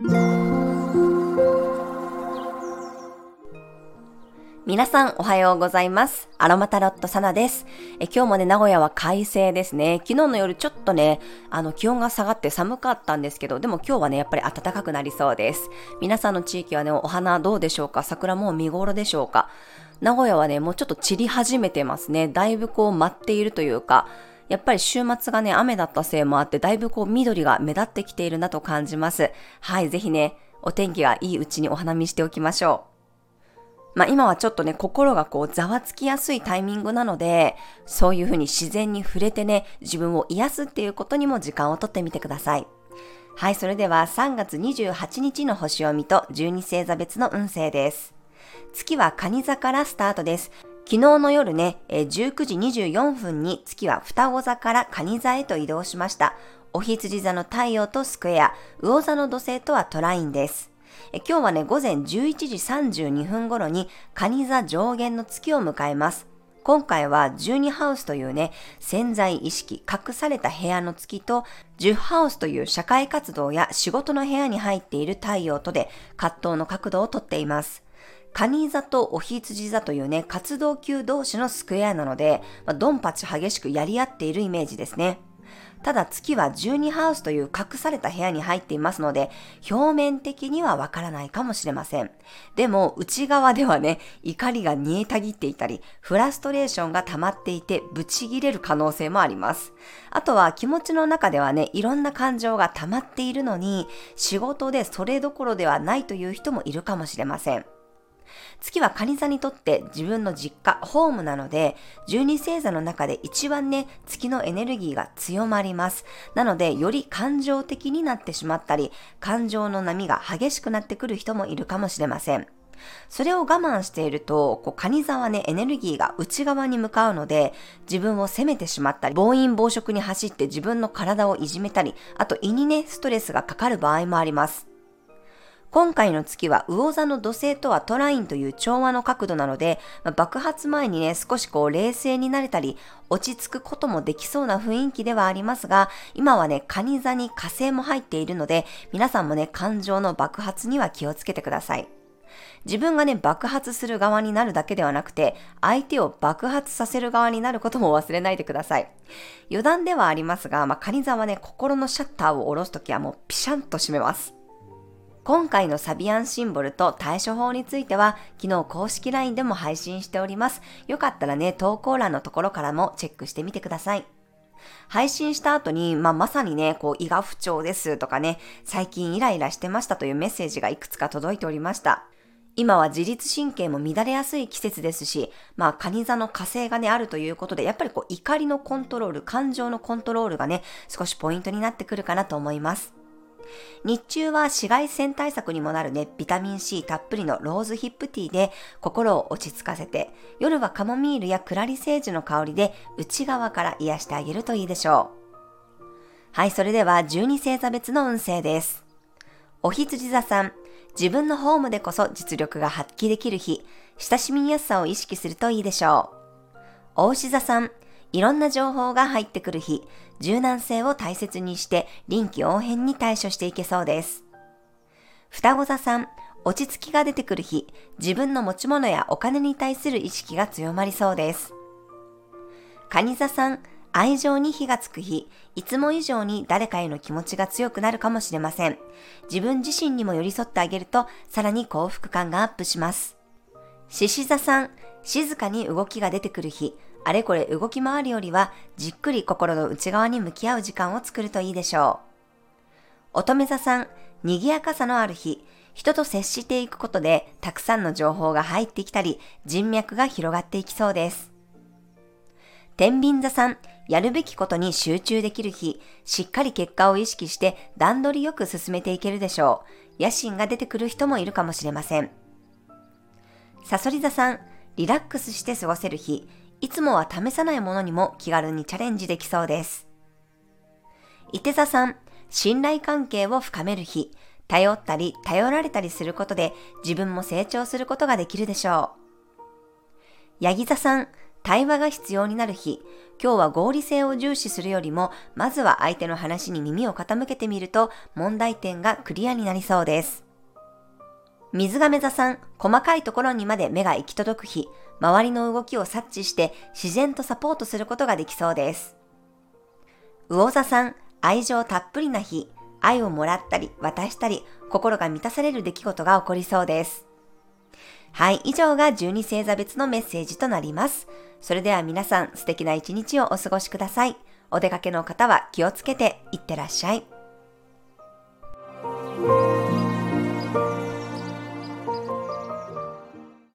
皆さんおはようございます。アロマタロットサナです。え今日もね、名古屋は快晴ですね。昨日の夜ちょっとね、あの気温が下がって寒かったんですけど、でも今日はね、やっぱり暖かくなりそうです。皆さんの地域はね、お花どうでしょうか？桜もう見頃でしょうか？名古屋はね、もうちょっと散り始めてますね。だいぶこう舞っているというか、やっぱり週末がね、雨だったせいもあって、だいぶこう緑が目立ってきているなと感じます。はい、ぜひね、お天気がいいうちにお花見しておきましょう。まあ今はちょっとね、心がこうざわつきやすいタイミングなので、そういうふうに自然に触れてね、自分を癒すっていうことにも時間をとってみてください。はい、それでは3月28日の星読みと12星座別の運勢です。月は蟹座からスタートです。昨日の夜ね、19時24分に月は双子座から蟹座へと移動しました。お羊座の太陽とスクエア、魚座の土星とはトラインです。今日はね、午前11時32分頃に、蟹座上限の月を迎えます。今回は12ハウスというね、潜在意識、隠された部屋の月と、10ハウスという社会活動や仕事の部屋に入っている太陽とで、葛藤の角度をとっています。蟹座とお羊座というね、活動級同士のスクエアなので、まあ、ドンパチ激しくやり合っているイメージですね。ただ月は12ハウスという隠された部屋に入っていますので、表面的にはわからないかもしれません。でも内側ではね、怒りが煮えたぎっていたり、フラストレーションが溜まっていて、ブチギレる可能性もあります。あとは気持ちの中ではね、いろんな感情が溜まっているのに、仕事でそれどころではないという人もいるかもしれません。月は蟹座にとって自分の実家、ホームなので、十二星座の中で一番ね、月のエネルギーが強まります。なので、より感情的になってしまったり、感情の波が激しくなってくる人もいるかもしれません。それを我慢していると、こう、蟹座はね、エネルギーが内側に向かうので、自分を責めてしまったり、暴飲暴食に走って自分の体をいじめたり、あと胃にね、ストレスがかかる場合もあります。今回の月は魚座の土星とはトラインという調和の角度なので、まあ、爆発前にね、少しこう冷静になれたり、落ち着くこともできそうな雰囲気ではありますが、今はね、蟹座に火星も入っているので、皆さんもね、感情の爆発には気をつけてください。自分がね、爆発する側になるだけではなくて、相手を爆発させる側になることも忘れないでください。余談ではありますが、まあ、カニ座はね、心のシャッターを下ろすときはもうピシャンと閉めます。今回のサビアンシンボルと対処法については、昨日公式 LINE でも配信しております。よかったらね、投稿欄のところからもチェックしてみてください。配信した後に、まあ、まさにね、こう、胃が不調ですとかね、最近イライラしてましたというメッセージがいくつか届いておりました。今は自律神経も乱れやすい季節ですし、まあ、カニ座の火星がね、あるということで、やっぱりこう、怒りのコントロール、感情のコントロールがね、少しポイントになってくるかなと思います。日中は紫外線対策にもなるね、ビタミン C たっぷりのローズヒップティーで心を落ち着かせて、夜はカモミールやクラリセージの香りで内側から癒してあげるといいでしょう。はい、それでは12星座別の運勢です。お羊座さん、自分のホームでこそ実力が発揮できる日、親しみやすさを意識するといいでしょう。お牛座さん、いろんな情報が入ってくる日、柔軟性を大切にして臨機応変に対処していけそうです。双子座さん、落ち着きが出てくる日、自分の持ち物やお金に対する意識が強まりそうです。蟹座さん、愛情に火がつく日、いつも以上に誰かへの気持ちが強くなるかもしれません。自分自身にも寄り添ってあげると、さらに幸福感がアップします。獅子座さん、静かに動きが出てくる日、あれこれ動き回るよりは、じっくり心の内側に向き合う時間を作るといいでしょう。乙女座さん、賑やかさのある日、人と接していくことで、たくさんの情報が入ってきたり、人脈が広がっていきそうです。天秤座さん、やるべきことに集中できる日、しっかり結果を意識して段取りよく進めていけるでしょう。野心が出てくる人もいるかもしれません。サソリ座さん、リラックスして過ごせる日、いつもは試さないものにも気軽にチャレンジできそうです。伊手座さん、信頼関係を深める日、頼ったり頼られたりすることで自分も成長することができるでしょう。ヤギ座さん、対話が必要になる日、今日は合理性を重視するよりも、まずは相手の話に耳を傾けてみると、問題点がクリアになりそうです。水亀座さん、細かいところにまで目が行き届く日、周りの動きを察知して自然とサポートすることができそうです。魚座さん、愛情たっぷりな日、愛をもらったり渡したり、心が満たされる出来事が起こりそうです。はい、以上が12星座別のメッセージとなります。それでは皆さん素敵な一日をお過ごしください。お出かけの方は気をつけていってらっしゃい。